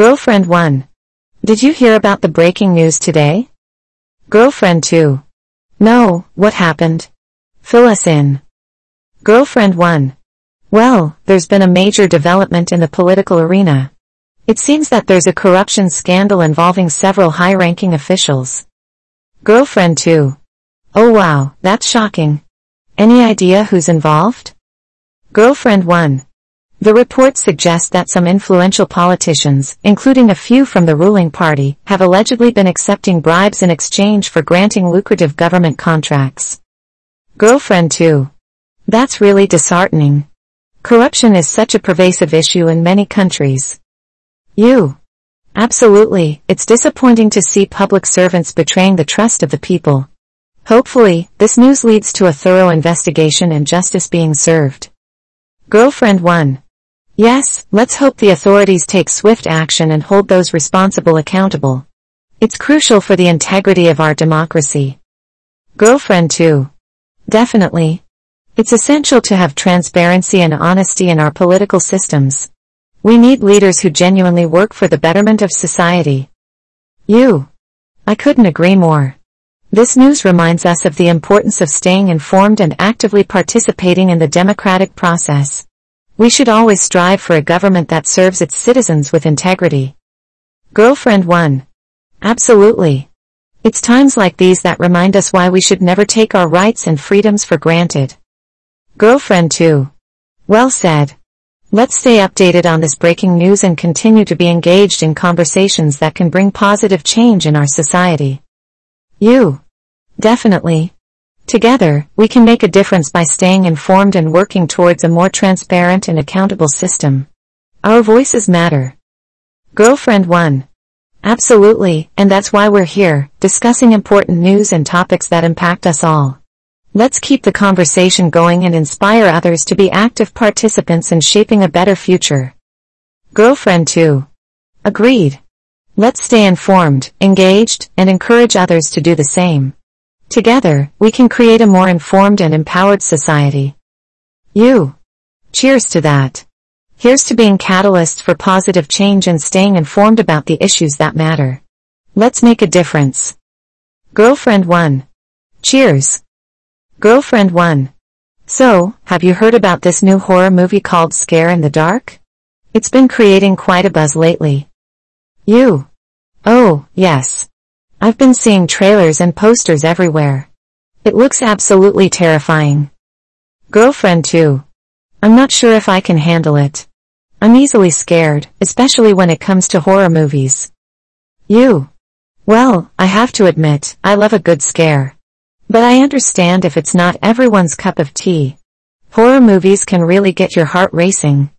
Girlfriend 1. Did you hear about the breaking news today? Girlfriend 2. No, what happened? Fill us in. Girlfriend 1. Well, there's been a major development in the political arena. It seems that there's a corruption scandal involving several high-ranking officials. Girlfriend 2. Oh wow, that's shocking. Any idea who's involved? Girlfriend 1. The reports suggest that some influential politicians, including a few from the ruling party, have allegedly been accepting bribes in exchange for granting lucrative government contracts. Girlfriend 2. That's really disheartening. Corruption is such a pervasive issue in many countries. You. Absolutely, it's disappointing to see public servants betraying the trust of the people. Hopefully, this news leads to a thorough investigation and justice being served. Girlfriend 1. Yes, let's hope the authorities take swift action and hold those responsible accountable. It's crucial for the integrity of our democracy. Girlfriend 2. Definitely. It's essential to have transparency and honesty in our political systems. We need leaders who genuinely work for the betterment of society. You. I couldn't agree more. This news reminds us of the importance of staying informed and actively participating in the democratic process. We should always strive for a government that serves its citizens with integrity. Girlfriend 1. Absolutely. It's times like these that remind us why we should never take our rights and freedoms for granted. Girlfriend 2. Well said. Let's stay updated on this breaking news and continue to be engaged in conversations that can bring positive change in our society. You. Definitely. Together, we can make a difference by staying informed and working towards a more transparent and accountable system. Our voices matter. Girlfriend 1. Absolutely, and that's why we're here, discussing important news and topics that impact us all. Let's keep the conversation going and inspire others to be active participants in shaping a better future. Girlfriend 2. Agreed. Let's stay informed, engaged, and encourage others to do the same. Together, we can create a more informed and empowered society. You. Cheers to that. Here's to being catalysts for positive change and staying informed about the issues that matter. Let's make a difference. Girlfriend 1. Cheers. Girlfriend 1. So, have you heard about this new horror movie called Scare in the Dark? It's been creating quite a buzz lately. You. Oh, yes. I've been seeing trailers and posters everywhere. It looks absolutely terrifying. Girlfriend 2. I'm not sure if I can handle it. I'm easily scared, especially when it comes to horror movies. You. Well, I have to admit, I love a good scare. But I understand if it's not everyone's cup of tea. Horror movies can really get your heart racing.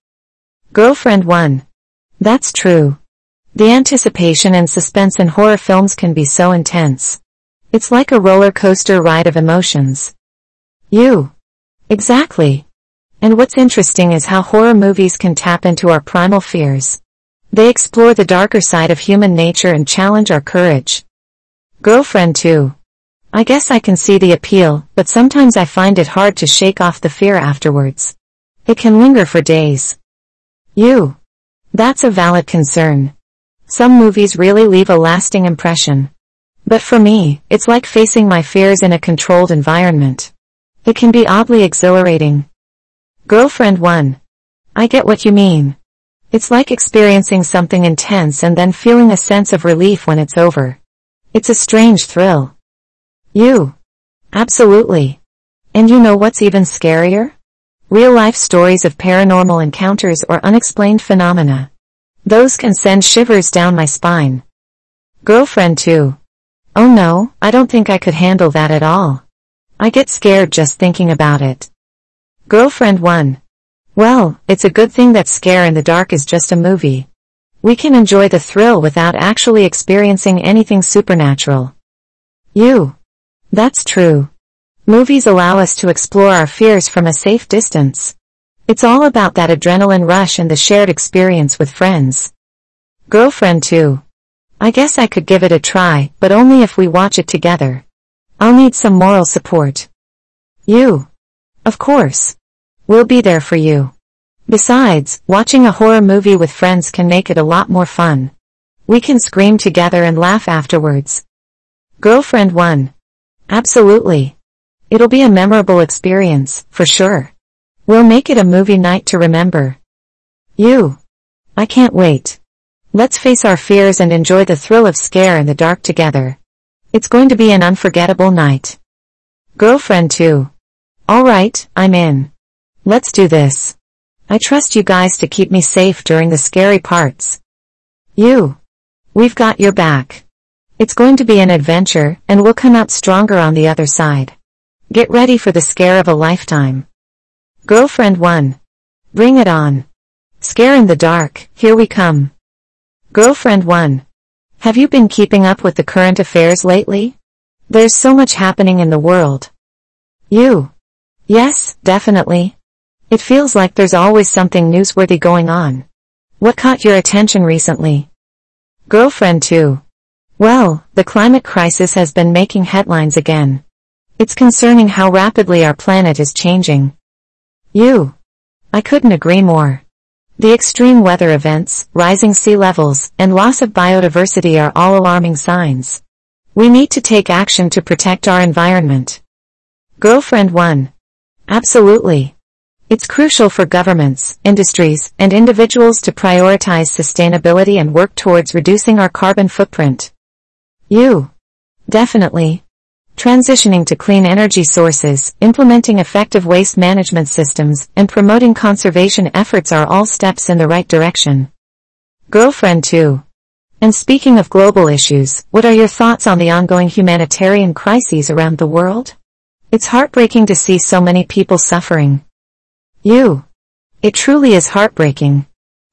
Girlfriend 1. That's true. The anticipation and suspense in horror films can be so intense. It's like a roller coaster ride of emotions. You. Exactly. And what's interesting is how horror movies can tap into our primal fears. They explore the darker side of human nature and challenge our courage. Girlfriend 2. I guess I can see the appeal, but sometimes I find it hard to shake off the fear afterwards. It can linger for days. You. That's a valid concern. Some movies really leave a lasting impression. But for me, it's like facing my fears in a controlled environment. It can be oddly exhilarating. Girlfriend 1. I get what you mean. It's like experiencing something intense and then feeling a sense of relief when it's over. It's a strange thrill. You. Absolutely. And you know what's even scarier? Real-life stories of paranormal encounters or unexplained phenomena. Those can send shivers down my spine. Girlfriend 2. Oh no, I don't think I could handle that at all. I get scared just thinking about it. Girlfriend 1. Well, it's a good thing that Scare in the Dark is just a movie. We can enjoy the thrill without actually experiencing anything supernatural. You. That's true. Movies allow us to explore our fears from a safe distance. It's all about that adrenaline rush and the shared experience with friends. Girlfriend 2. I guess I could give it a try, but only if we watch it together. I'll need some moral support. You. Of course. We'll be there for you. Besides, watching a horror movie with friends can make it a lot more fun. We can scream together and laugh afterwards. Girlfriend 1. Absolutely. It'll be a memorable experience, for sure. We'll make it a movie night to remember. You. I can't wait. Let's face our fears and enjoy the thrill of scare in the dark together. It's going to be an unforgettable night. Girlfriend too. Alright, I'm in. Let's do this. I trust you guys to keep me safe during the scary parts. You. We've got your back. It's going to be an adventure, and we'll come out stronger on the other side. Get ready for the scare of a lifetime. Girlfriend 1. Bring it on. Scare in the dark, here we come. Girlfriend 1. Have you been keeping up with the current affairs lately? There's so much happening in the world. You. Yes, definitely. It feels like there's always something newsworthy going on. What caught your attention recently? Girlfriend 2. Well, the climate crisis has been making headlines again. It's concerning how rapidly our planet is changing. You. I couldn't agree more. The extreme weather events, rising sea levels, and loss of biodiversity are all alarming signs. We need to take action to protect our environment. Girlfriend 1. Absolutely. It's crucial for governments, industries, and individuals to prioritize sustainability and work towards reducing our carbon footprint. You. Definitely. Transitioning to clean energy sources, implementing effective waste management systems, and promoting conservation efforts are all steps in the right direction. Girlfriend 2. And speaking of global issues, what are your thoughts on the ongoing humanitarian crises around the world? It's heartbreaking to see so many people suffering. You. It truly is heartbreaking.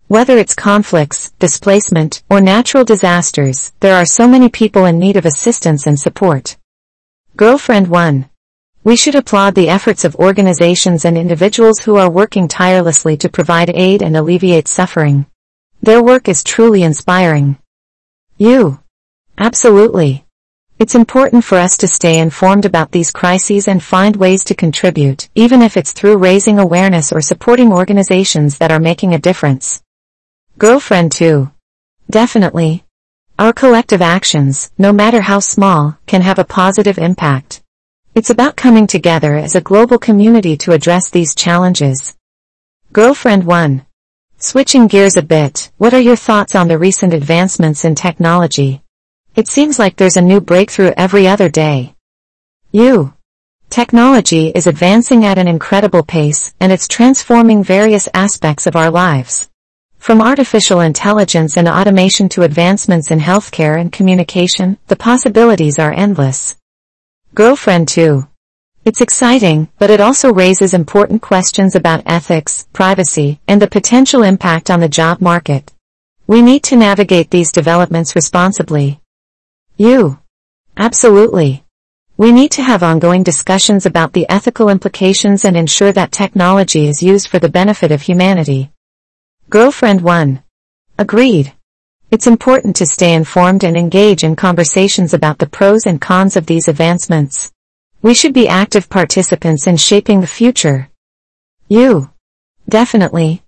Whether it's conflicts, displacement, or natural disasters, there are so many people in need of assistance and support. Girlfriend 1. We should applaud the efforts of organizations and individuals who are working tirelessly to provide aid and alleviate suffering. Their work is truly inspiring. You. Absolutely. It's important for us to stay informed about these crises and find ways to contribute, even if it's through raising awareness or supporting organizations that are making a difference. Girlfriend 2. Definitely. Our collective actions, no matter how small, can have a positive impact. It's about coming together as a global community to address these challenges. Girlfriend 1. Switching gears a bit, what are your thoughts on the recent advancements in technology? It seems like there's a new breakthrough every other day. You. Technology is advancing at an incredible pace, and it's transforming various aspects of our lives. From artificial intelligence and automation to advancements in healthcare and communication, the possibilities are endless. Girlfriend 2. It's exciting, but it also raises important questions about ethics, privacy, and the potential impact on the job market. We need to navigate these developments responsibly. You. Absolutely. We need to have ongoing discussions about the ethical implications and ensure that technology is used for the benefit of humanity. Girlfriend 1. Agreed. It's important to stay informed and engage in conversations about the pros and cons of these advancements. We should be active participants in shaping the future. You. Definitely.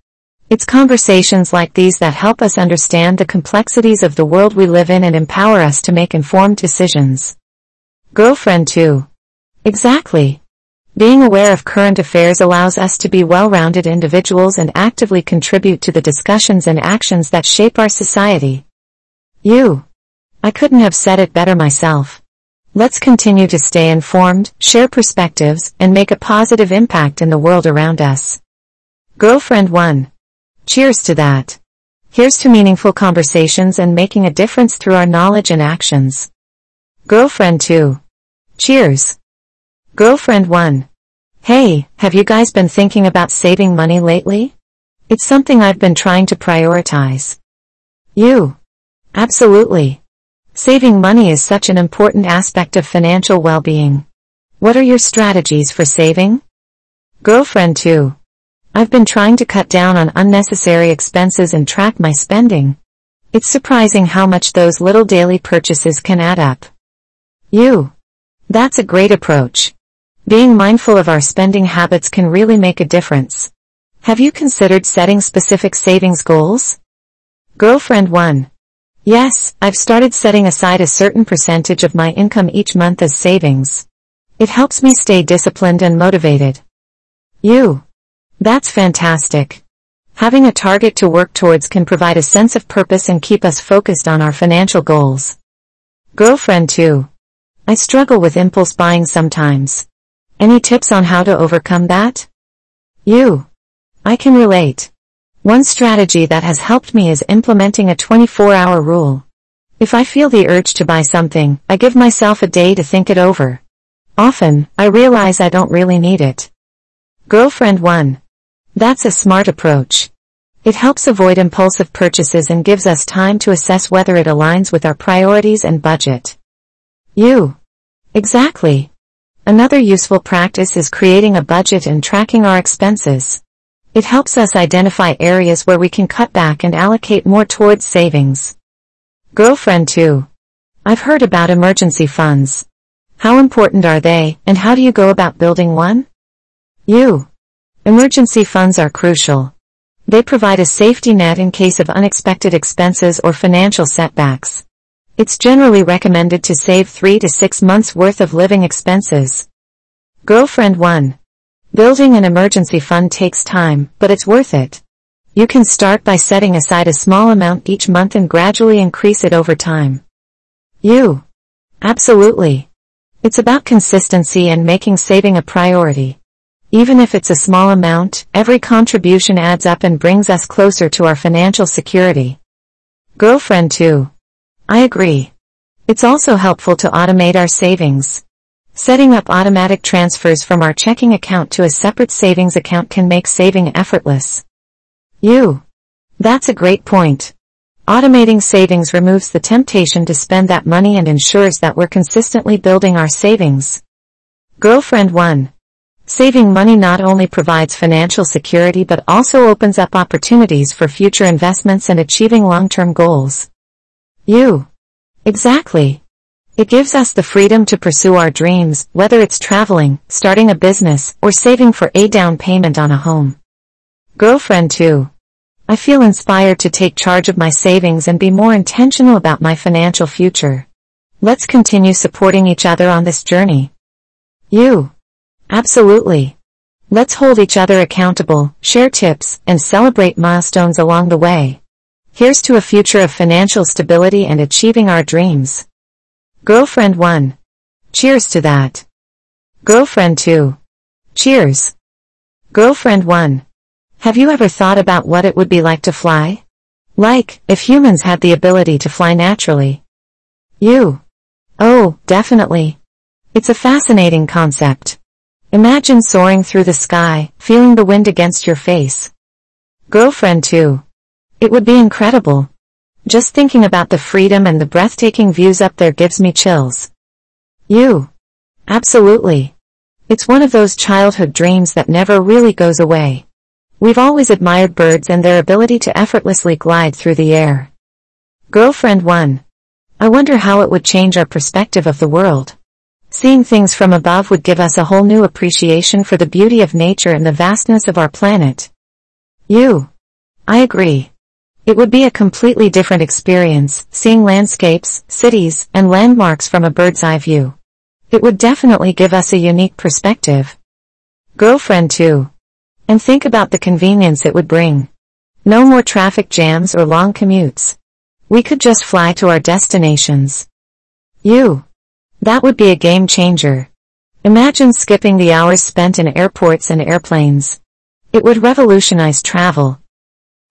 It's conversations like these that help us understand the complexities of the world we live in and empower us to make informed decisions. Girlfriend 2. Exactly. Being aware of current affairs allows us to be well-rounded individuals and actively contribute to the discussions and actions that shape our society. You. I couldn't have said it better myself. Let's continue to stay informed, share perspectives, and make a positive impact in the world around us. Girlfriend 1. Cheers to that. Here's to meaningful conversations and making a difference through our knowledge and actions. Girlfriend 2. Cheers. Girlfriend 1. Hey, have you guys been thinking about saving money lately? It's something I've been trying to prioritize. You. Absolutely. Saving money is such an important aspect of financial well-being. What are your strategies for saving? Girlfriend 2. I've been trying to cut down on unnecessary expenses and track my spending. It's surprising how much those little daily purchases can add up. You. That's a great approach. Being mindful of our spending habits can really make a difference. Have you considered setting specific savings goals? Girlfriend 1. Yes, I've started setting aside a certain percentage of my income each month as savings. It helps me stay disciplined and motivated. You. That's fantastic. Having a target to work towards can provide a sense of purpose and keep us focused on our financial goals. Girlfriend 2. I struggle with impulse buying sometimes. Any tips on how to overcome that? You. I can relate. One strategy that has helped me is implementing a 24-hour rule. If I feel the urge to buy something, I give myself a day to think it over. Often, I realize I don't really need it. Girlfriend 1. That's a smart approach. It helps avoid impulsive purchases and gives us time to assess whether it aligns with our priorities and budget. You. Exactly. Another useful practice is creating a budget and tracking our expenses. It helps us identify areas where we can cut back and allocate more towards savings. Girlfriend 2. I've heard about emergency funds. How important are they, and how do you go about building one? You. Emergency funds are crucial. They provide a safety net in case of unexpected expenses or financial setbacks. It's generally recommended to save three to six months worth of living expenses. Girlfriend 1. Building an emergency fund takes time, but it's worth it. You can start by setting aside a small amount each month and gradually increase it over time. You. Absolutely. It's about consistency and making saving a priority. Even if it's a small amount, every contribution adds up and brings us closer to our financial security. Girlfriend 2. I agree. It's also helpful to automate our savings. Setting up automatic transfers from our checking account to a separate savings account can make saving effortless. You. That's a great point. Automating savings removes the temptation to spend that money and ensures that we're consistently building our savings. Girlfriend 1. Saving money not only provides financial security but also opens up opportunities for future investments and achieving long-term goals. You. Exactly. It gives us the freedom to pursue our dreams, whether it's traveling, starting a business, or saving for a down payment on a home. Girlfriend 2. I feel inspired to take charge of my savings and be more intentional about my financial future. Let's continue supporting each other on this journey. You. Absolutely. Let's hold each other accountable, share tips, and celebrate milestones along the way. Here's to a future of financial stability and achieving our dreams. Girlfriend 1. Cheers to that. Girlfriend 2. Cheers. Girlfriend 1. Have you ever thought about what it would be like to fly? Like, if humans had the ability to fly naturally. You. Oh, definitely. It's a fascinating concept. Imagine soaring through the sky, feeling the wind against your face. Girlfriend 2. It would be incredible. Just thinking about the freedom and the breathtaking views up there gives me chills. You. Absolutely. It's one of those childhood dreams that never really goes away. We've always admired birds and their ability to effortlessly glide through the air. Girlfriend 1. I wonder how it would change our perspective of the world. Seeing things from above would give us a whole new appreciation for the beauty of nature and the vastness of our planet. You. I agree. It would be a completely different experience, seeing landscapes, cities, and landmarks from a bird's eye view. It would definitely give us a unique perspective. Girlfriend 2. And think about the convenience it would bring. No more traffic jams or long commutes. We could just fly to our destinations. You. That would be a game changer. Imagine skipping the hours spent in airports and airplanes. It would revolutionize travel.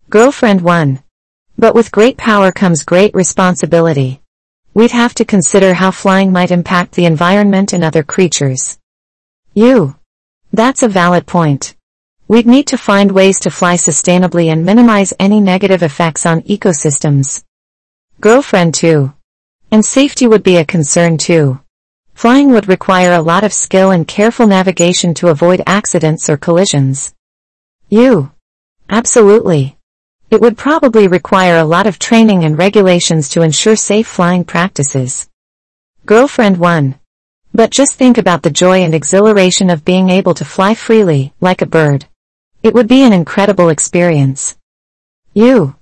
Girlfriend 1. But with great power comes great responsibility. We'd have to consider how flying might impact the environment and other creatures. You. That's a valid point. We'd need to find ways to fly sustainably and minimize any negative effects on ecosystems. Girlfriend too. And safety would be a concern too. Flying would require a lot of skill and careful navigation to avoid accidents or collisions. You. Absolutely. It would probably require a lot of training and regulations to ensure safe flying practices. Girlfriend 1. But just think about the joy and exhilaration of being able to fly freely, like a bird. It would be an incredible experience. You.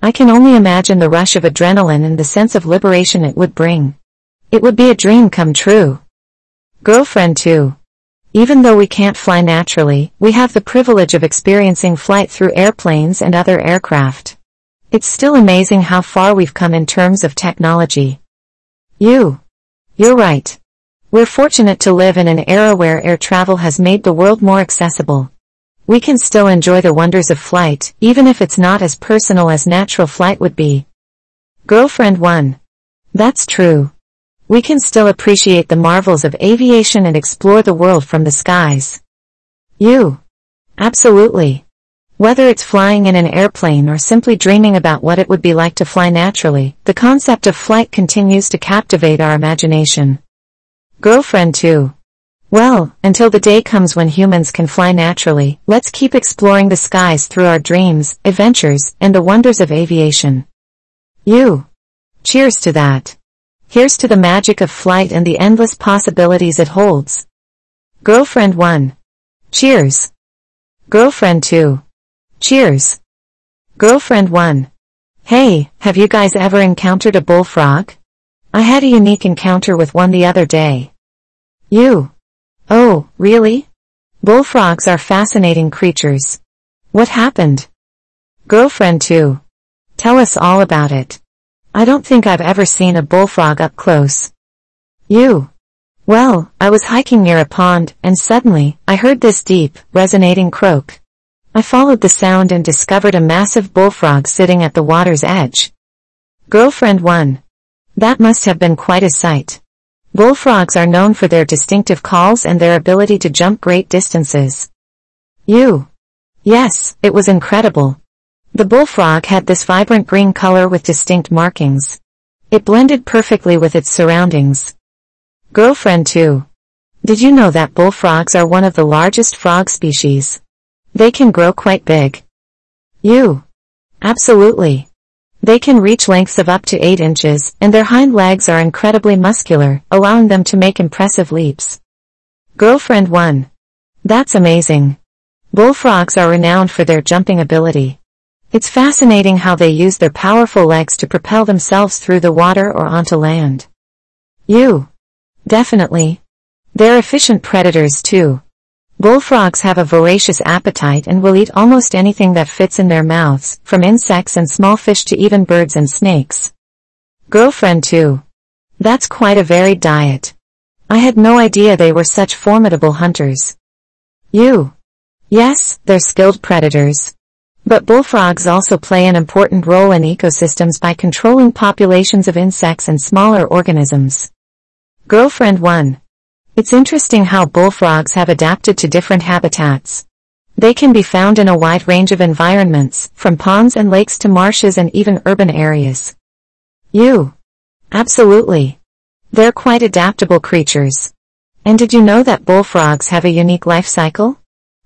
I can only imagine the rush of adrenaline and the sense of liberation it would bring. It would be a dream come true. Girlfriend 2. Even though we can't fly naturally, we have the privilege of experiencing flight through airplanes and other aircraft. It's still amazing how far we've come in terms of technology. You. You're right. We're fortunate to live in an era where air travel has made the world more accessible. We can still enjoy the wonders of flight, even if it's not as personal as natural flight would be. Girlfriend 1. That's true. We can still appreciate the marvels of aviation and explore the world from the skies. You. Absolutely. Whether it's flying in an airplane or simply dreaming about what it would be like to fly naturally, the concept of flight continues to captivate our imagination. Girlfriend 2. Well, until the day comes when humans can fly naturally, let's keep exploring the skies through our dreams, adventures, and the wonders of aviation. You. Cheers to that. Here's to the magic of flight and the endless possibilities it holds. Girlfriend 1. Cheers. Girlfriend 2. Cheers. Girlfriend 1. Hey, have you guys ever encountered a bullfrog? I had a unique encounter with one the other day. You. Oh, really? Bullfrogs are fascinating creatures. What happened? Girlfriend 2. Tell us all about it. I don't think I've ever seen a bullfrog up close. You. Well, I was hiking near a pond, and suddenly, I heard this deep, resonating croak. I followed the sound and discovered a massive bullfrog sitting at the water's edge. Girlfriend 1. That must have been quite a sight. Bullfrogs are known for their distinctive calls and their ability to jump great distances. You. Yes, it was incredible. The bullfrog had this vibrant green color with distinct markings. It blended perfectly with its surroundings. Girlfriend 2. Did you know that bullfrogs are one of the largest frog species? They can grow quite big. You. Absolutely. They can reach lengths of up to 8 inches, and their hind legs are incredibly muscular, allowing them to make impressive leaps. Girlfriend 1. That's amazing. Bullfrogs are renowned for their jumping ability. It's fascinating how they use their powerful legs to propel themselves through the water or onto land. You. Definitely. They're efficient predators too. Bullfrogs have a voracious appetite and will eat almost anything that fits in their mouths, from insects and small fish to even birds and snakes. Girlfriend too. That's quite a varied diet. I had no idea they were such formidable hunters. You. Yes, they're skilled predators. But bullfrogs also play an important role in ecosystems by controlling populations of insects and smaller organisms. Girlfriend 1. It's interesting how bullfrogs have adapted to different habitats. They can be found in a wide range of environments, from ponds and lakes to marshes and even urban areas. You. Absolutely. They're quite adaptable creatures. And did you know that bullfrogs have a unique life cycle?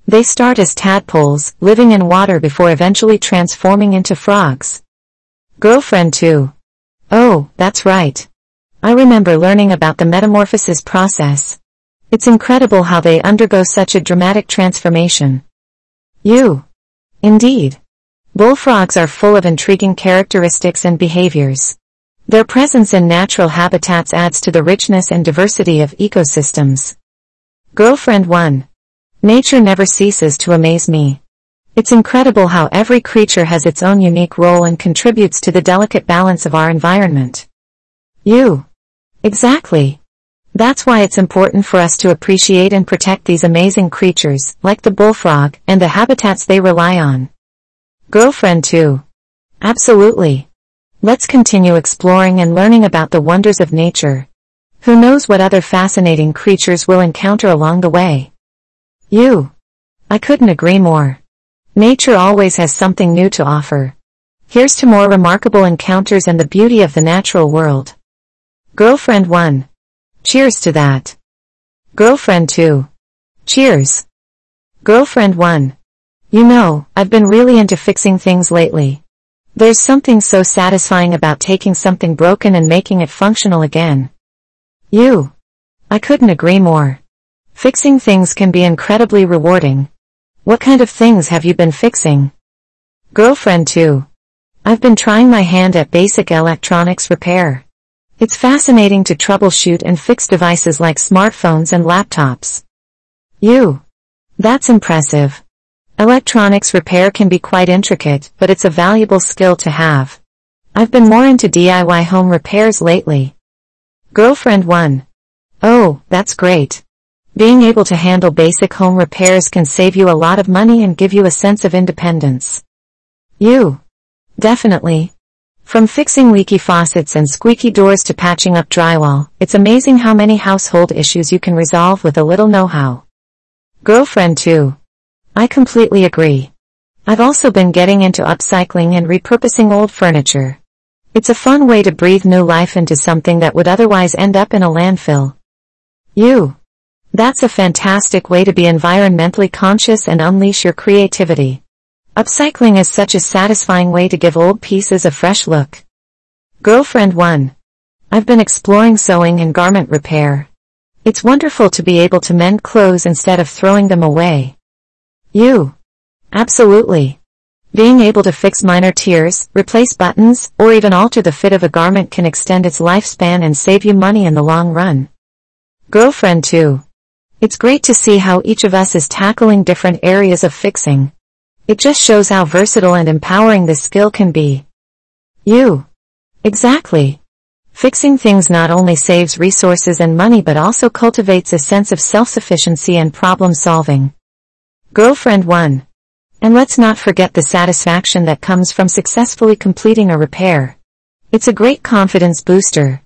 They start as tadpoles, living in water before eventually transforming into frogs. Girlfriend 2. Oh, that's right. I remember learning about the metamorphosis process. It's incredible how they undergo such a dramatic transformation. You. Indeed. Bullfrogs are full of intriguing characteristics and behaviors. Their presence in natural habitats adds to the richness and diversity of ecosystems. Girlfriend 1. Nature never ceases to amaze me. It's incredible how every creature has its own unique role and contributes to the delicate balance of our environment. You. Exactly. That's why it's important for us to appreciate and protect these amazing creatures, like the bullfrog, and the habitats they rely on. Girlfriend 2. Absolutely. Let's continue exploring and learning about the wonders of nature. Who knows what other fascinating creatures we'll encounter along the way. You. I couldn't agree more. Nature always has something new to offer. Here's to more remarkable encounters and the beauty of the natural world. Girlfriend 1. Cheers to that. Girlfriend 2. Cheers. Girlfriend 1. You know, I've been really into fixing things lately. There's something so satisfying about taking something broken and making it functional again. You. I couldn't agree more. Fixing things can be incredibly rewarding. What kind of things have you been fixing? Girlfriend 2. I've been trying my hand at basic electronics repair. It's fascinating to troubleshoot and fix devices like smartphones and laptops. You. That's impressive. Electronics repair can be quite intricate, but it's a valuable skill to have. I've been more into DIY home repairs lately. Girlfriend 1. Oh, that's great. Being able to handle basic home repairs can save you a lot of money and give you a sense of independence. You. Definitely. From fixing leaky faucets and squeaky doors to patching up drywall, it's amazing how many household issues you can resolve with a little know-how. Girlfriend too. I completely agree. I've also been getting into upcycling and repurposing old furniture. It's a fun way to breathe new life into something that would otherwise end up in a landfill. You. That's a fantastic way to be environmentally conscious and unleash your creativity. Upcycling is such a satisfying way to give old pieces a fresh look. Girlfriend 1. I've been exploring sewing and garment repair. It's wonderful to be able to mend clothes instead of throwing them away. You. Absolutely. Being able to fix minor tears, replace buttons, or even alter the fit of a garment can extend its lifespan and save you money in the long run. Girlfriend 2. It's great to see how each of us is tackling different areas of fixing. It just shows how versatile and empowering this skill can be. You. Exactly. Fixing things not only saves resources and money but also cultivates a sense of self-sufficiency and problem solving. Girlfriend 1. And let's not forget the satisfaction that comes from successfully completing a repair. It's a great confidence booster.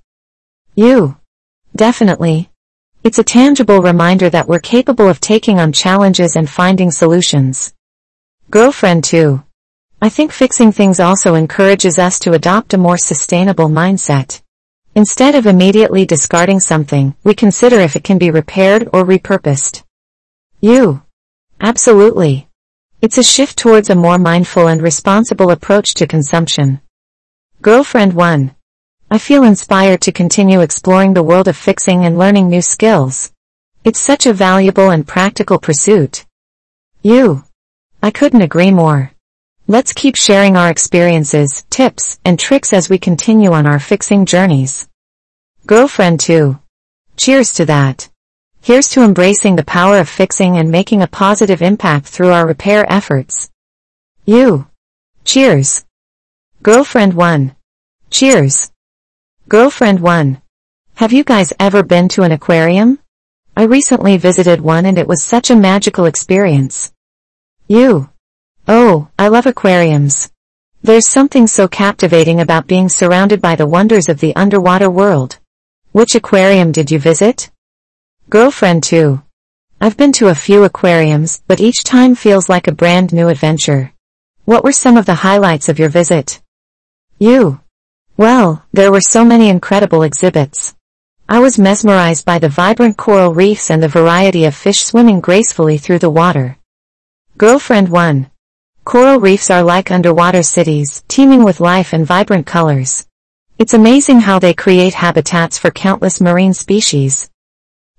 You. Definitely. It's a tangible reminder that we're capable of taking on challenges and finding solutions. Girlfriend 2. I think fixing things also encourages us to adopt a more sustainable mindset. Instead of immediately discarding something, we consider if it can be repaired or repurposed. You. Absolutely. It's a shift towards a more mindful and responsible approach to consumption. Girlfriend 1. I feel inspired to continue exploring the world of fixing and learning new skills. It's such a valuable and practical pursuit. You. I couldn't agree more. Let's keep sharing our experiences, tips, and tricks as we continue on our fixing journeys. Girlfriend 2. Cheers to that. Here's to embracing the power of fixing and making a positive impact through our repair efforts. You. Cheers. Girlfriend 1. Cheers. Girlfriend 1. Have you guys ever been to an aquarium? I recently visited one and it was such a magical experience. You. Oh, I love aquariums. There's something so captivating about being surrounded by the wonders of the underwater world. Which aquarium did you visit? Girlfriend 2. I've been to a few aquariums, but each time feels like a brand new adventure. What were some of the highlights of your visit? You. Well, there were so many incredible exhibits. I was mesmerized by the vibrant coral reefs and the variety of fish swimming gracefully through the water. Girlfriend 1. Coral reefs are like underwater cities, teeming with life and vibrant colors. It's amazing how they create habitats for countless marine species.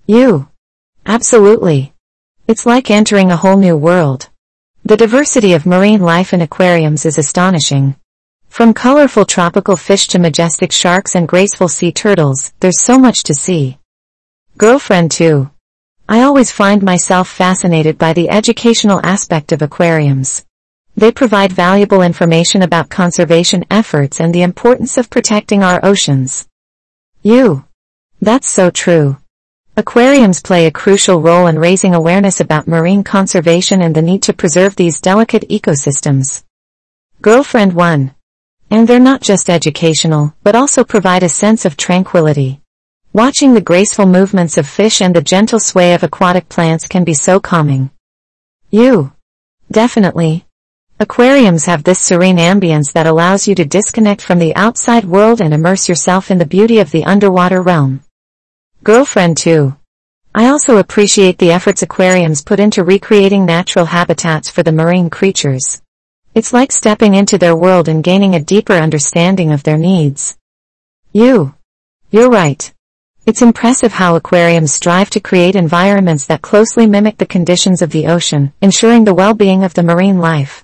You. Absolutely. It's like entering a whole new world. The diversity of marine life in aquariums is astonishing. From colorful tropical fish to majestic sharks and graceful sea turtles, there's so much to see. Girlfriend 2. I always find myself fascinated by the educational aspect of aquariums. They provide valuable information about conservation efforts and the importance of protecting our oceans. You. That's so true. Aquariums play a crucial role in raising awareness about marine conservation and the need to preserve these delicate ecosystems. Girlfriend 1. And they're not just educational, but also provide a sense of tranquility. Watching the graceful movements of fish and the gentle sway of aquatic plants can be so calming. You. Definitely. Aquariums have this serene ambience that allows you to disconnect from the outside world and immerse yourself in the beauty of the underwater realm. Girlfriend 2. I also appreciate the efforts aquariums put into recreating natural habitats for the marine creatures. It's like stepping into their world and gaining a deeper understanding of their needs. You. You're right. It's impressive how aquariums strive to create environments that closely mimic the conditions of the ocean, ensuring the well-being of the marine life.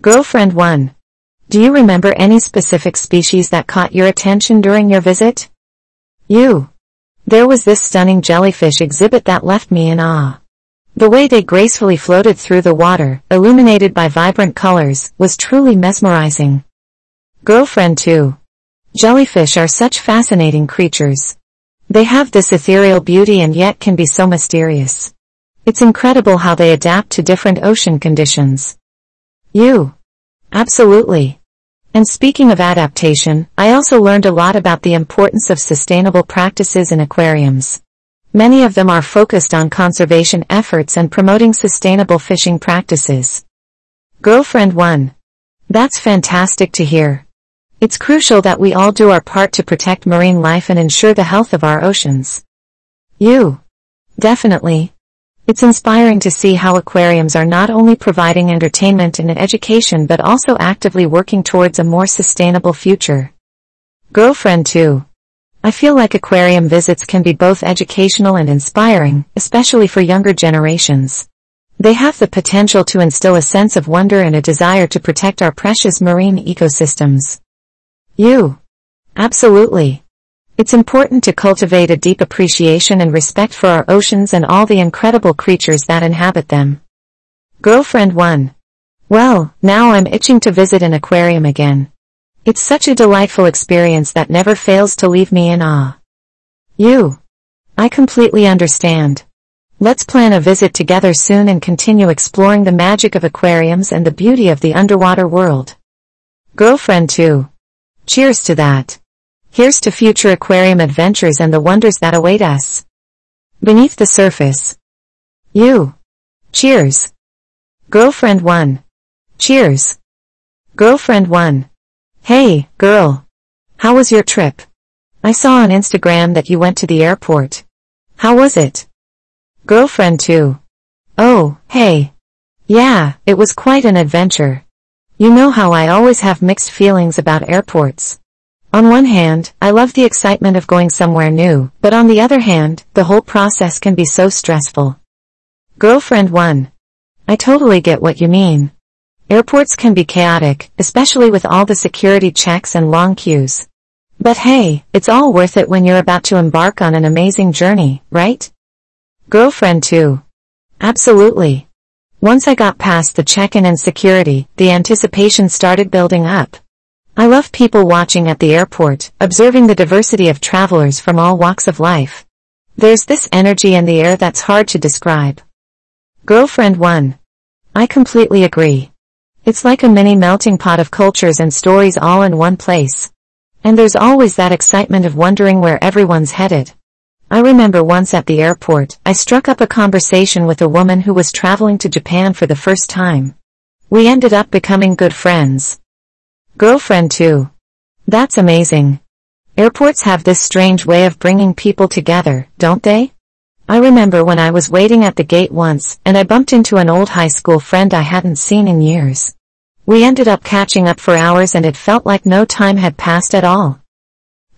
Girlfriend 1. Do you remember any specific species that caught your attention during your visit? You. There was this stunning jellyfish exhibit that left me in awe. The way they gracefully floated through the water, illuminated by vibrant colors, was truly mesmerizing. Girlfriend 2. Jellyfish are such fascinating creatures. They have this ethereal beauty and yet can be so mysterious. It's incredible how they adapt to different ocean conditions. You. Absolutely. And speaking of adaptation, I also learned a lot about the importance of sustainable practices in aquariums. Many of them are focused on conservation efforts and promoting sustainable fishing practices. Girlfriend 1. That's fantastic to hear. It's crucial that we all do our part to protect marine life and ensure the health of our oceans. You. Definitely. It's inspiring to see how aquariums are not only providing entertainment and education but also actively working towards a more sustainable future. Girlfriend 2. I feel like aquarium visits can be both educational and inspiring, especially for younger generations. They have the potential to instill a sense of wonder and a desire to protect our precious marine ecosystems. You. Absolutely. It's important to cultivate a deep appreciation and respect for our oceans and all the incredible creatures that inhabit them. Girlfriend 1. Well, now I'm itching to visit an aquarium again. It's such a delightful experience that never fails to leave me in awe. You. I completely understand. Let's plan a visit together soon and continue exploring the magic of aquariums and the beauty of the underwater world. Girlfriend 2. Cheers to that. Here's to future aquarium adventures and the wonders that await us. Beneath the surface. You. Cheers. Girlfriend 1. Cheers. Girlfriend 1. Hey, girl. How was your trip? I saw on Instagram that you went to the airport. How was it? Girlfriend 2. Oh, hey. Yeah, it was quite an adventure. You know how I always have mixed feelings about airports. On one hand, I love the excitement of going somewhere new, but on the other hand, the whole process can be so stressful. Girlfriend 1. I totally get what you mean. Airports can be chaotic, especially with all the security checks and long queues. But hey, it's all worth it when you're about to embark on an amazing journey, right? Girlfriend 2. Absolutely. Once I got past the check-in and security, the anticipation started building up. I love people watching at the airport, observing the diversity of travelers from all walks of life. There's this energy in the air that's hard to describe. Girlfriend 1. I completely agree. It's like a mini melting pot of cultures and stories all in one place. And there's always that excitement of wondering where everyone's headed. I remember once at the airport, I struck up a conversation with a woman who was traveling to Japan for the first time. We ended up becoming good friends. Girlfriend too. That's amazing. Airports have this strange way of bringing people together, don't they? I remember when I was waiting at the gate once, and I bumped into an old high school friend I hadn't seen in years. We ended up catching up for hours and it felt like no time had passed at all.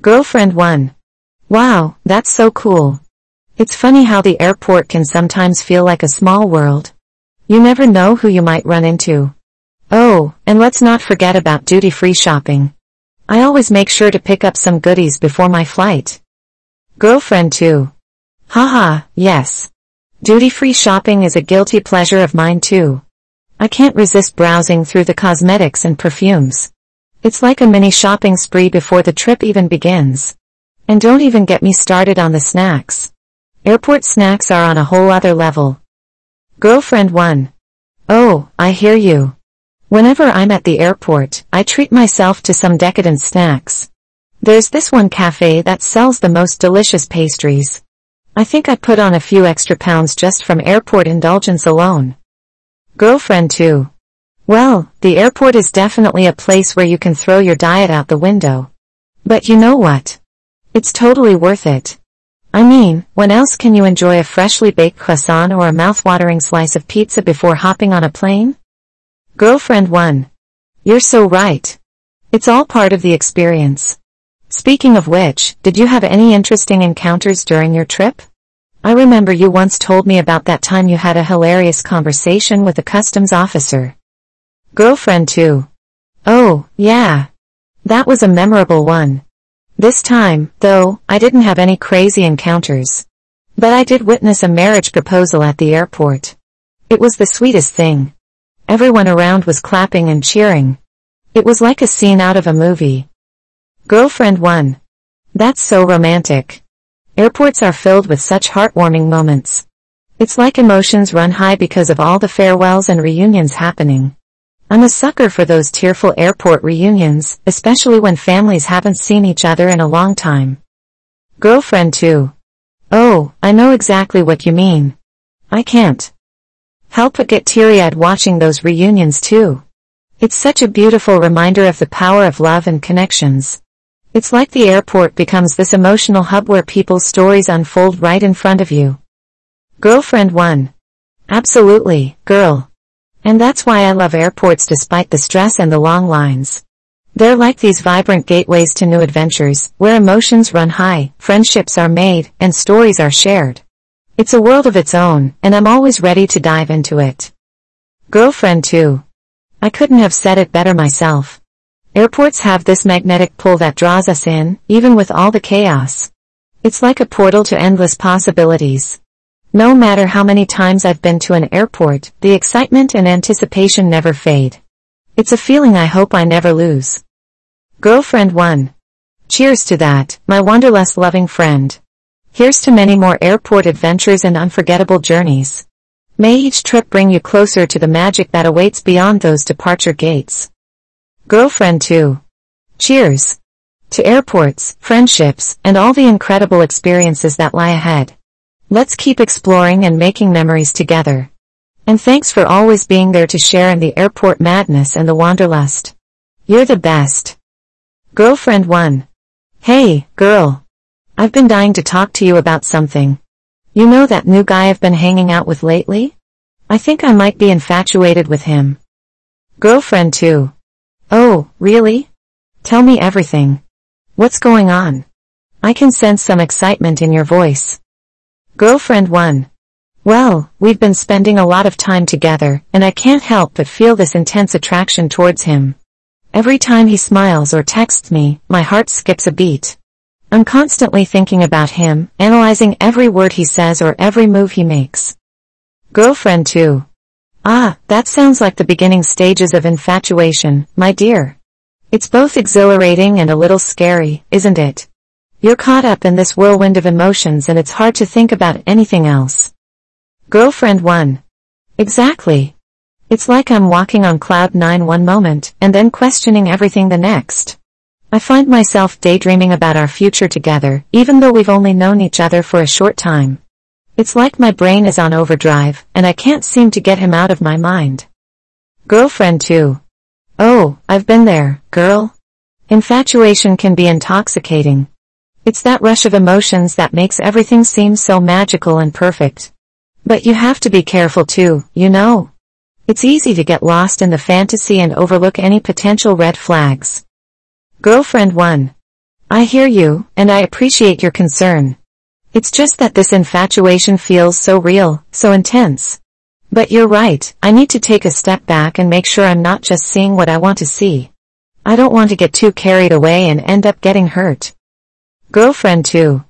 Girlfriend 1. Wow, that's so cool. It's funny how the airport can sometimes feel like a small world. You never know who you might run into. Oh, and let's not forget about duty-free shopping. I always make sure to pick up some goodies before my flight. Girlfriend 2. Haha, yes. Duty-free shopping is a guilty pleasure of mine too. I can't resist browsing through the cosmetics and perfumes. It's like a mini shopping spree before the trip even begins. And don't even get me started on the snacks. Airport snacks are on a whole other level. Girlfriend 1. Oh, I hear you. Whenever I'm at the airport, I treat myself to some decadent snacks. There's this one cafe that sells the most delicious pastries. I think I put on a few extra pounds just from airport indulgence alone. Girlfriend 2. Well, the airport is definitely a place where you can throw your diet out the window. But you know what? It's totally worth it. I mean, when else can you enjoy a freshly baked croissant or a mouth-watering slice of pizza before hopping on a plane? Girlfriend 1. You're so right. It's all part of the experience. Speaking of which, did you have any interesting encounters during your trip? I remember you once told me about that time you had a hilarious conversation with a customs officer. Girlfriend 2. Oh, yeah. That was a memorable one. This time, though, I didn't have any crazy encounters. But I did witness a marriage proposal at the airport. It was the sweetest thing. Everyone around was clapping and cheering. It was like a scene out of a movie. Girlfriend 1. That's so romantic. Airports are filled with such heartwarming moments. It's like emotions run high because of all the farewells and reunions happening. I'm a sucker for those tearful airport reunions, especially when families haven't seen each other in a long time. Girlfriend 2. Oh, I know exactly what you mean. I can't help but get teary-eyed watching those reunions too. It's such a beautiful reminder of the power of love and connections. It's like the airport becomes this emotional hub where people's stories unfold right in front of you. Girlfriend 1. Absolutely, girl. And that's why I love airports despite the stress and the long lines. They're like these vibrant gateways to new adventures, where emotions run high, friendships are made, and stories are shared. It's a world of its own, and I'm always ready to dive into it. Girlfriend 2. I couldn't have said it better myself. Airports have this magnetic pull that draws us in, even with all the chaos. It's like a portal to endless possibilities. No matter how many times I've been to an airport, the excitement and anticipation never fade. It's a feeling I hope I never lose. Girlfriend 1. Cheers to that, my wanderlust loving friend. Here's to many more airport adventures and unforgettable journeys. May each trip bring you closer to the magic that awaits beyond those departure gates. Girlfriend 2. Cheers. To airports, friendships, and all the incredible experiences that lie ahead. Let's keep exploring and making memories together. And thanks for always being there to share in the airport madness and the wanderlust. You're the best. Girlfriend 1. Hey, girl. I've been dying to talk to you about something. You know that new guy I've been hanging out with lately? I think I might be infatuated with him. Girlfriend 2. Oh, really? Tell me everything. What's going on? I can sense some excitement in your voice. Girlfriend 1. Well, we've been spending a lot of time together, and I can't help but feel this intense attraction towards him. Every time he smiles or texts me, my heart skips a beat. I'm constantly thinking about him, analyzing every word he says or every move he makes. Girlfriend 2. Ah, that sounds like the beginning stages of infatuation, my dear. It's both exhilarating and a little scary, isn't it? You're caught up in this whirlwind of emotions and it's hard to think about anything else. Girlfriend 1. Exactly. It's like I'm walking on cloud nine one moment and then questioning everything the next. I find myself daydreaming about our future together, even though we've only known each other for a short time. It's like my brain is on overdrive, and I can't seem to get him out of my mind. Girlfriend 2. Oh, I've been there, girl. Infatuation can be intoxicating. It's that rush of emotions that makes everything seem so magical and perfect. But you have to be careful too, you know. It's easy to get lost in the fantasy and overlook any potential red flags. Girlfriend 1. I hear you, and I appreciate your concern. It's just that this infatuation feels so real, so intense. But you're right, I need to take a step back and make sure I'm not just seeing what I want to see. I don't want to get too carried away and end up getting hurt. Girlfriend 2.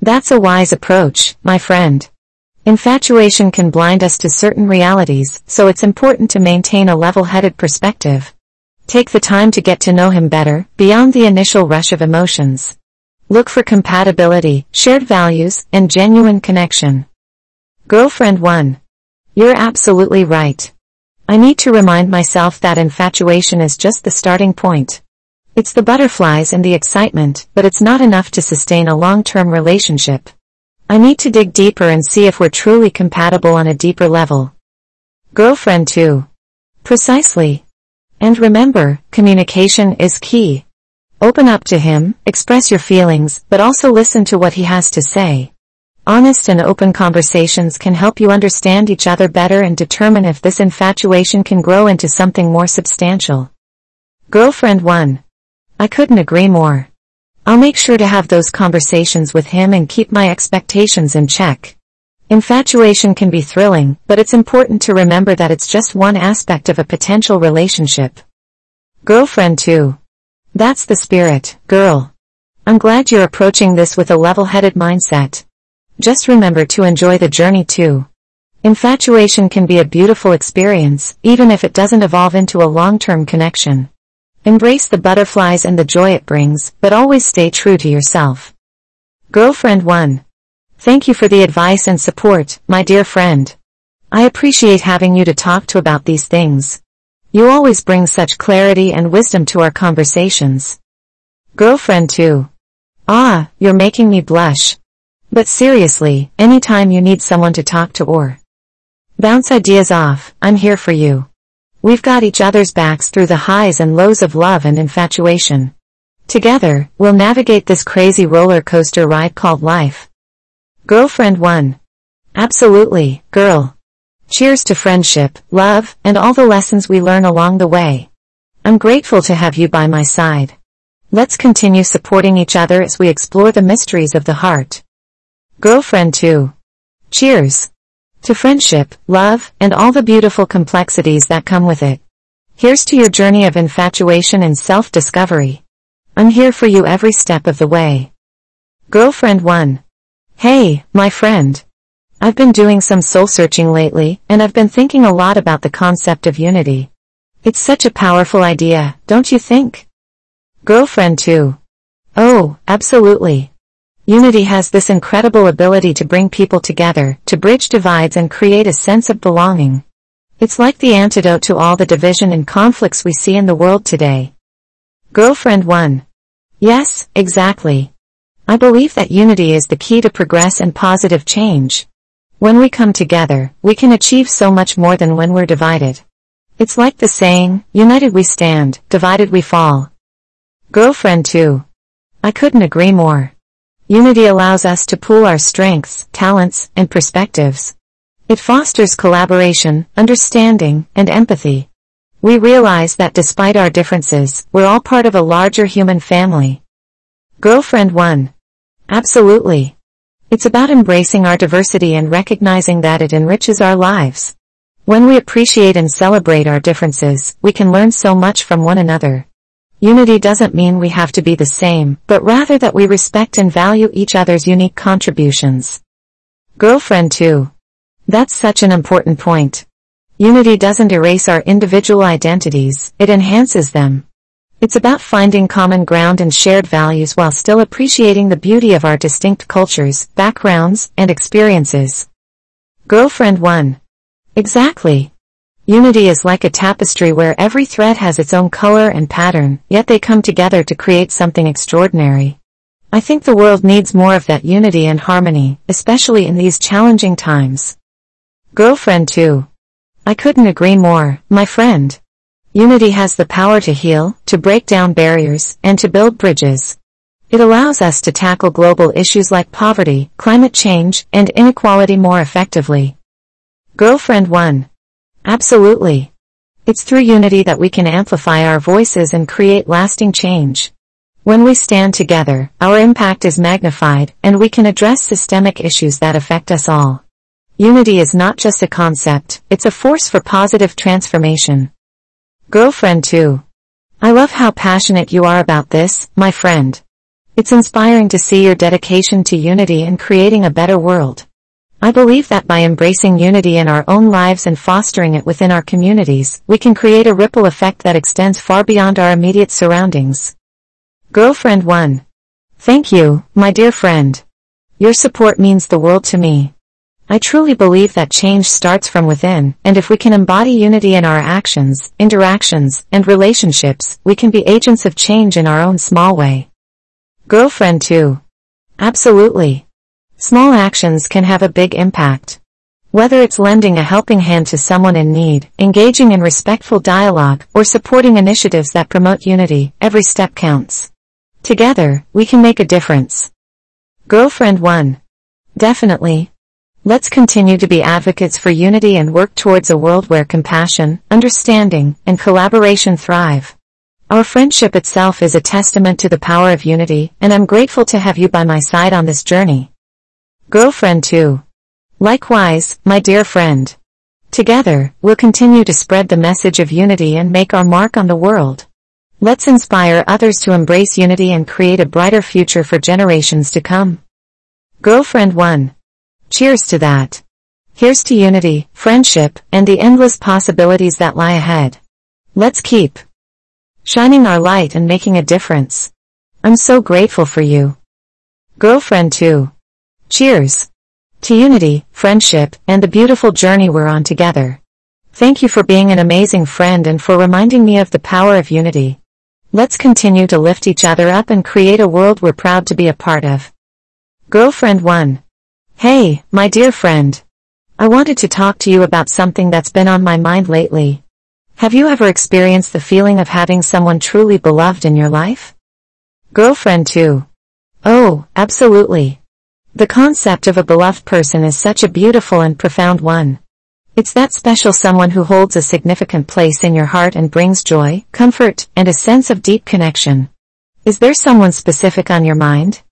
That's a wise approach, my friend. Infatuation can blind us to certain realities, so it's important to maintain a level-headed perspective. Take the time to get to know him better, beyond the initial rush of emotions. Look for compatibility, shared values, and genuine connection. Girlfriend 1. You're absolutely right. I need to remind myself that infatuation is just the starting point. It's the butterflies and the excitement, but it's not enough to sustain a long-term relationship. I need to dig deeper and see if we're truly compatible on a deeper level. Girlfriend 2. Precisely. And remember, communication is key. Open up to him, express your feelings, but also listen to what he has to say. Honest and open conversations can help you understand each other better and determine if this infatuation can grow into something more substantial. Girlfriend 1. I couldn't agree more. I'll make sure to have those conversations with him and keep my expectations in check. Infatuation can be thrilling, but it's important to remember that it's just one aspect of a potential relationship. Girlfriend 2. That's the spirit, girl. I'm glad you're approaching this with a level-headed mindset. Just remember to enjoy the journey too. Infatuation can be a beautiful experience, even if it doesn't evolve into a long-term connection. Embrace the butterflies and the joy it brings, but always stay true to yourself. Girlfriend 1. Thank you for the advice and support, my dear friend. I appreciate having you to talk to about these things. You always bring such clarity and wisdom to our conversations. Girlfriend 2. Ah, you're making me blush. But seriously, anytime you need someone to talk to or bounce ideas off, I'm here for you. We've got each other's backs through the highs and lows of love and infatuation. Together, we'll navigate this crazy roller coaster ride called life. Girlfriend 1. Absolutely, girl. Cheers to friendship, love, and all the lessons we learn along the way. I'm grateful to have you by my side. Let's continue supporting each other as we explore the mysteries of the heart. Girlfriend 2. Cheers. To friendship, love, and all the beautiful complexities that come with it. Here's to your journey of infatuation and self-discovery. I'm here for you every step of the way. Girlfriend 1. Hey, my friend. I've been doing some soul searching lately, and I've been thinking a lot about the concept of unity. It's such a powerful idea, don't you think? Girlfriend 2. Oh, absolutely. Unity has this incredible ability to bring people together, to bridge divides and create a sense of belonging. It's like the antidote to all the division and conflicts we see in the world today. Girlfriend 1. Yes, exactly. I believe that unity is the key to progress and positive change. When we come together, we can achieve so much more than when we're divided. It's like the saying, united we stand, divided we fall. Girlfriend 2. I couldn't agree more. Unity allows us to pool our strengths, talents, and perspectives. It fosters collaboration, understanding, and empathy. We realize that despite our differences, we're all part of a larger human family. Girlfriend 1. Absolutely. It's about embracing our diversity and recognizing that it enriches our lives. When we appreciate and celebrate our differences, we can learn so much from one another. Unity doesn't mean we have to be the same, but rather that we respect and value each other's unique contributions. Girlfriend 2. That's such an important point. Unity doesn't erase our individual identities, it enhances them. It's about finding common ground and shared values while still appreciating the beauty of our distinct cultures, backgrounds, and experiences. Girlfriend 1. Exactly. Unity is like a tapestry where every thread has its own color and pattern, yet they come together to create something extraordinary. I think the world needs more of that unity and harmony, especially in these challenging times. Girlfriend 2. I couldn't agree more, my friend. Unity has the power to heal, to break down barriers, and to build bridges. It allows us to tackle global issues like poverty, climate change, and inequality more effectively. Girlfriend 1. Absolutely. It's through unity that we can amplify our voices and create lasting change. When we stand together, our impact is magnified, and we can address systemic issues that affect us all. Unity is not just a concept, it's a force for positive transformation. Girlfriend 2. I love how passionate you are about this, my friend. It's inspiring to see your dedication to unity and creating a better world. I believe that by embracing unity in our own lives and fostering it within our communities, we can create a ripple effect that extends far beyond our immediate surroundings. Girlfriend 1. Thank you, my dear friend. Your support means the world to me. I truly believe that change starts from within, and if we can embody unity in our actions, interactions, and relationships, we can be agents of change in our own small way. Girlfriend 2. Absolutely. Small actions can have a big impact. Whether it's lending a helping hand to someone in need, engaging in respectful dialogue, or supporting initiatives that promote unity, every step counts. Together, we can make a difference. Girlfriend 1. Definitely, Let's continue to be advocates for unity and work towards a world where compassion, understanding, and collaboration thrive. Our friendship itself is a testament to the power of unity, and I'm grateful to have you by my side on this journey. Girlfriend 2. Likewise, my dear friend. Together, we'll continue to spread the message of unity and make our mark on the world. Let's inspire others to embrace unity and create a brighter future for generations to come. Girlfriend 1. Cheers to that. Here's to unity, friendship, and the endless possibilities that lie ahead. Let's keep shining our light and making a difference. I'm so grateful for you. Girlfriend 2. Cheers. To unity, friendship, and the beautiful journey we're on together. Thank you for being an amazing friend and for reminding me of the power of unity. Let's continue to lift each other up and create a world we're proud to be a part of. Girlfriend 1. Hey, my dear friend. I wanted to talk to you about something that's been on my mind lately. Have you ever experienced the feeling of having someone truly beloved in your life? Girlfriend 2. Oh, absolutely. The concept of a beloved person is such a beautiful and profound one. It's that special someone who holds a significant place in your heart and brings joy, comfort, and a sense of deep connection. Is there someone specific on your mind?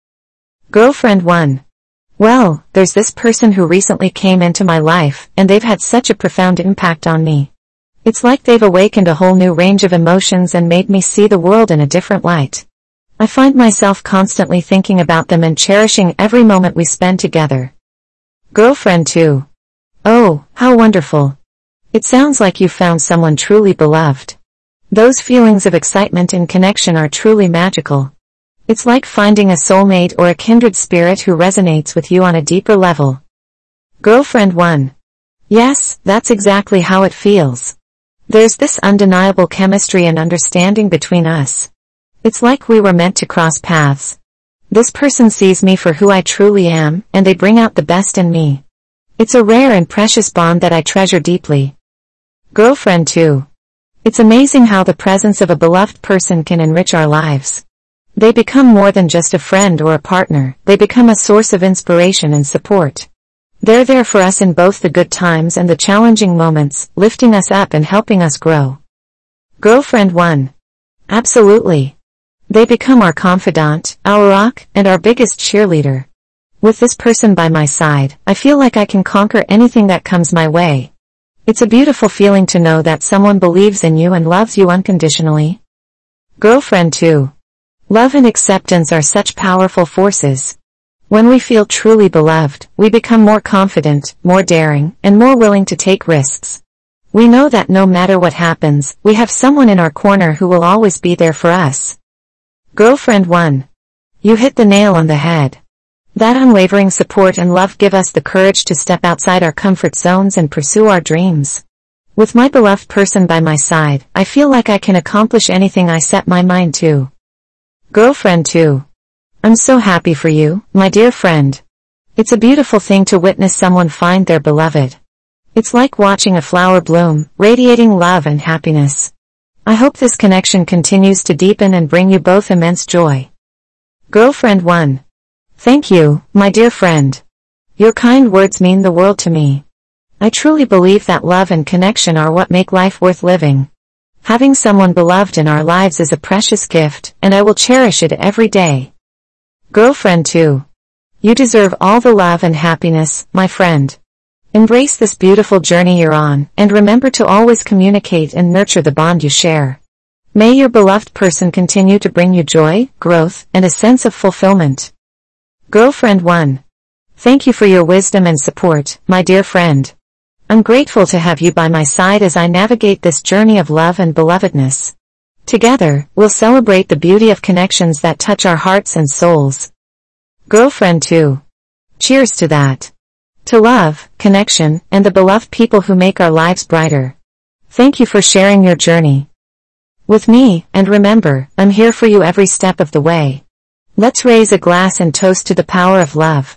Girlfriend 1. Well, there's this person who recently came into my life, and they've had such a profound impact on me. It's like they've awakened a whole new range of emotions and made me see the world in a different light. I find myself constantly thinking about them and cherishing every moment we spend together. Girlfriend two. Oh, how wonderful. It sounds like you found someone truly beloved. Those feelings of excitement and connection are truly magical. It's like finding a soulmate or a kindred spirit who resonates with you on a deeper level. Girlfriend 1. Yes, that's exactly how it feels. There's this undeniable chemistry and understanding between us. It's like we were meant to cross paths. This person sees me for who I truly am, and they bring out the best in me. It's a rare and precious bond that I treasure deeply. Girlfriend 2. It's amazing how the presence of a beloved person can enrich our lives. They become more than just a friend or a partner, they become a source of inspiration and support. They're there for us in both the good times and the challenging moments, lifting us up and helping us grow. Girlfriend 1. Absolutely. They become our confidant, our rock, and our biggest cheerleader. With this person by my side, I feel like I can conquer anything that comes my way. It's a beautiful feeling to know that someone believes in you and loves you unconditionally. Girlfriend 2. Love and acceptance are such powerful forces. When we feel truly beloved, we become more confident, more daring, and more willing to take risks. We know that no matter what happens, we have someone in our corner who will always be there for us. Girlfriend 1. You hit the nail on the head. That unwavering support and love give us the courage to step outside our comfort zones and pursue our dreams. With my beloved person by my side, I feel like I can accomplish anything I set my mind to. Girlfriend 2. I'm so happy for you, my dear friend. It's a beautiful thing to witness someone find their beloved. It's like watching a flower bloom, radiating love and happiness. I hope this connection continues to deepen and bring you both immense joy. Girlfriend 1. Thank you, my dear friend. Your kind words mean the world to me. I truly believe that love and connection are what make life worth living. Having someone beloved in our lives is a precious gift, and I will cherish it every day. Girlfriend 2. You deserve all the love and happiness, my friend. Embrace this beautiful journey you're on, and remember to always communicate and nurture the bond you share. May your beloved person continue to bring you joy, growth, and a sense of fulfillment. Girlfriend 1. Thank you for your wisdom and support, my dear friend. I'm grateful to have you by my side as I navigate this journey of love and belovedness. Together, we'll celebrate the beauty of connections that touch our hearts and souls. Girlfriend 2. Cheers to that. To love, connection, and the beloved people who make our lives brighter. Thank you for sharing your journey. With me, and remember, I'm here for you every step of the way. Let's raise a glass and toast to the power of love.